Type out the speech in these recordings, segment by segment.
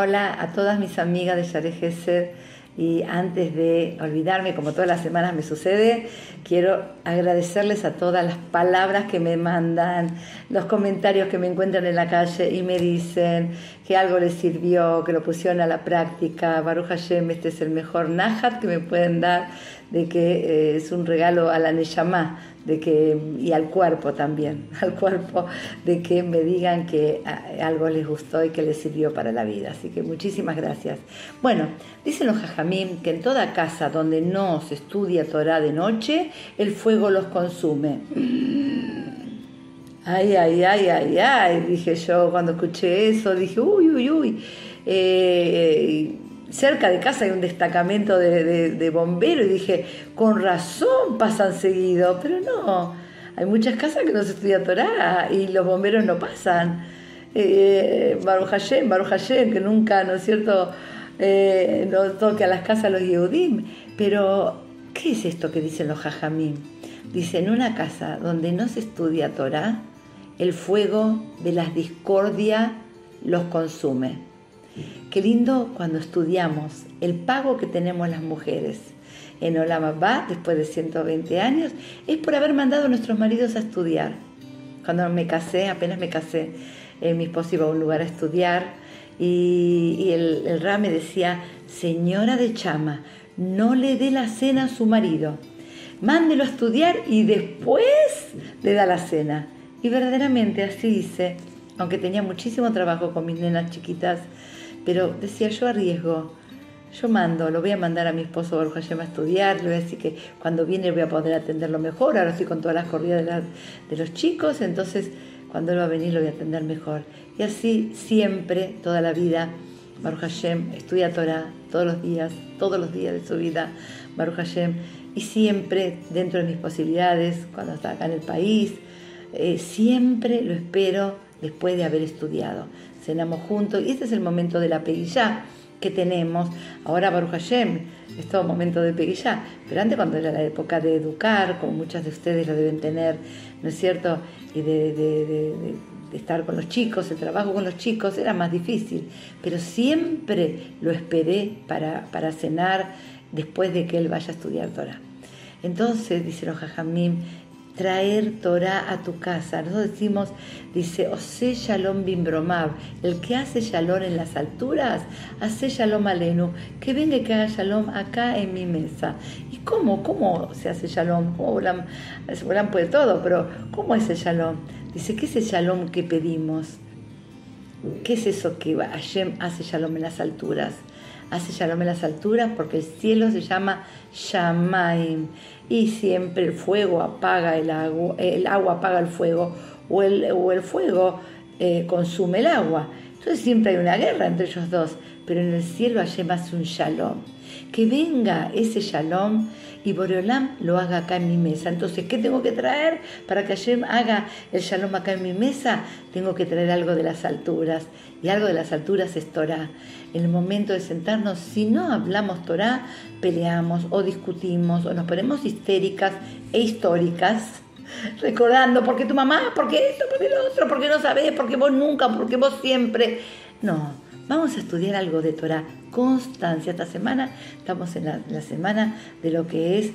Hola a todas mis amigas de Gesed y antes de olvidarme, como todas las semanas me sucede, quiero agradecerles a todas las palabras que me mandan, los comentarios que me encuentran en la calle y me dicen que algo les sirvió, que lo pusieron a la práctica. Baruch Hashem, este es el mejor Nahat que me pueden dar, de que eh, es un regalo a la Neshama, de que, y al cuerpo también, al cuerpo, de que me digan que ah, algo les gustó y que les sirvió para la vida. Así que muchísimas gracias. Bueno, dicen los jajamim que en toda casa donde no se estudia Torah de noche, el fuego los consume. Ay, ay, ay, ay, ay, dije yo cuando escuché eso, dije, uy, uy, uy. Eh, cerca de casa hay un destacamento de, bomberos y dije, con razón pasan seguido, pero no, hay muchas casas que no se estudia Torah y los bomberos no pasan. Eh, Baruch Hashem, Baruch Hashem, que nunca, ¿no es cierto?, eh, no toque a las casas los Yehudim. Pero, ¿qué es esto que dicen los Jajamim? Dice, en una casa donde no se estudia Torah, el fuego de las discordias los consume. Qué lindo cuando estudiamos el pago que tenemos las mujeres en Olamabá, después de 120 años, es por haber mandado a nuestros maridos a estudiar. Cuando me casé, apenas me casé, eh, mi esposo iba a un lugar a estudiar y, el, el Ra me decía, señora de Chama, no le dé la cena a su marido, mándelo a estudiar y después le da la cena. Y verdaderamente así hice, aunque tenía muchísimo trabajo con mis nenas chiquitas, pero decía, yo arriesgo, yo mando, lo voy a mandar a mi esposo Baruch Hashem a estudiar, le voy a decir que cuando viene voy a poder atenderlo mejor, ahora estoy con todas las corridas de, los chicos, entonces cuando él va a venir lo voy a atender mejor. Y así siempre, toda la vida, Baruch Hashem estudia Torah todos los días, todos los días de su vida, Baruch Hashem, y siempre dentro de mis posibilidades, cuando está acá en el país, eh, siempre lo espero después de haber estudiado cenamos juntos y este es el momento de la peguillá que tenemos. Ahora Baruch Hashem es todo momento de peguillá, pero antes cuando era la época de educar, como muchas de ustedes lo deben tener, ¿no es cierto? Y de, estar con los chicos, el trabajo con los chicos era más difícil, pero siempre lo esperé para, para cenar después de que él vaya a estudiar Torah. Entonces, dice los Jajamim, traer Torah a tu casa. Nosotros decimos, dice, Ose Shalom Bimbromav, el que hace Shalom en las alturas, hace Shalom Alenu, que venga y que haga Shalom acá en mi mesa. ¿Y cómo? ¿Cómo se hace Shalom? ¿Cómo Bolam, puede todo, pero ¿cómo es el Shalom? Dice, ¿qué es el Shalom que pedimos? ¿Qué es eso que Hashem hace Shalom en las alturas? Hace en las alturas porque el cielo se llama Shamaim y siempre el fuego apaga el agua, el agua apaga el fuego o el, o el fuego eh, consume el agua. Entonces siempre hay una guerra entre ellos dos, pero en el cielo Hashem hace un shalom. Que venga ese shalom y Boreolam lo haga acá en mi mesa. Entonces, ¿qué tengo que traer para que Hashem haga el shalom acá en mi mesa? Tengo que traer algo de las alturas. Y algo de las alturas es Torah. En el momento de sentarnos, si no hablamos Torah, peleamos o discutimos o nos ponemos histéricas e históricas recordando, porque tu mamá, porque esto, porque lo otro, porque no sabes, porque vos nunca, porque vos siempre. No, vamos a estudiar algo de Torah, constancia. Esta semana estamos en la, semana de lo que es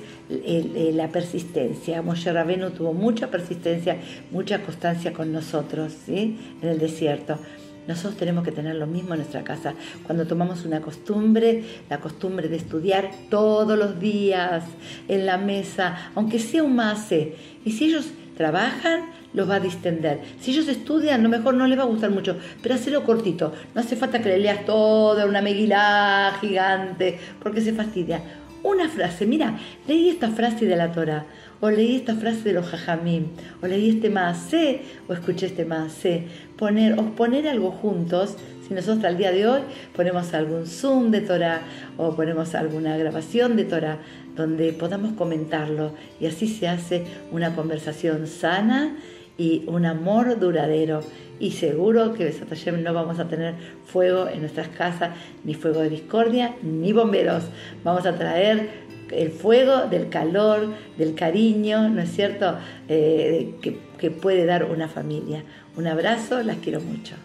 la persistencia. Moshe Rabenu tuvo mucha persistencia, mucha constancia con nosotros ¿sí? en el desierto. Nosotros tenemos que tener lo mismo en nuestra casa. Cuando tomamos una costumbre, la costumbre de estudiar todos los días en la mesa, aunque sea un mase. Y si ellos trabajan, los va a distender. Si ellos estudian, a lo mejor no les va a gustar mucho, pero hacerlo cortito. No hace falta que le leas toda una meguilá gigante, porque se fastidia. Una frase, mira, leí esta frase de la Torah o leí esta frase de los jajamim, o leí este maasé, o escuché este maasé. Poner, o poner algo juntos, si nosotros al día de hoy ponemos algún Zoom de Torah o ponemos alguna grabación de Torah donde podamos comentarlo y así se hace una conversación sana y un amor duradero. Y seguro que Besat no vamos a tener fuego en nuestras casas, ni fuego de discordia, ni bomberos. Vamos a traer el fuego del calor, del cariño, ¿no es cierto?, eh, que puede dar una familia. Un abrazo, las quiero mucho.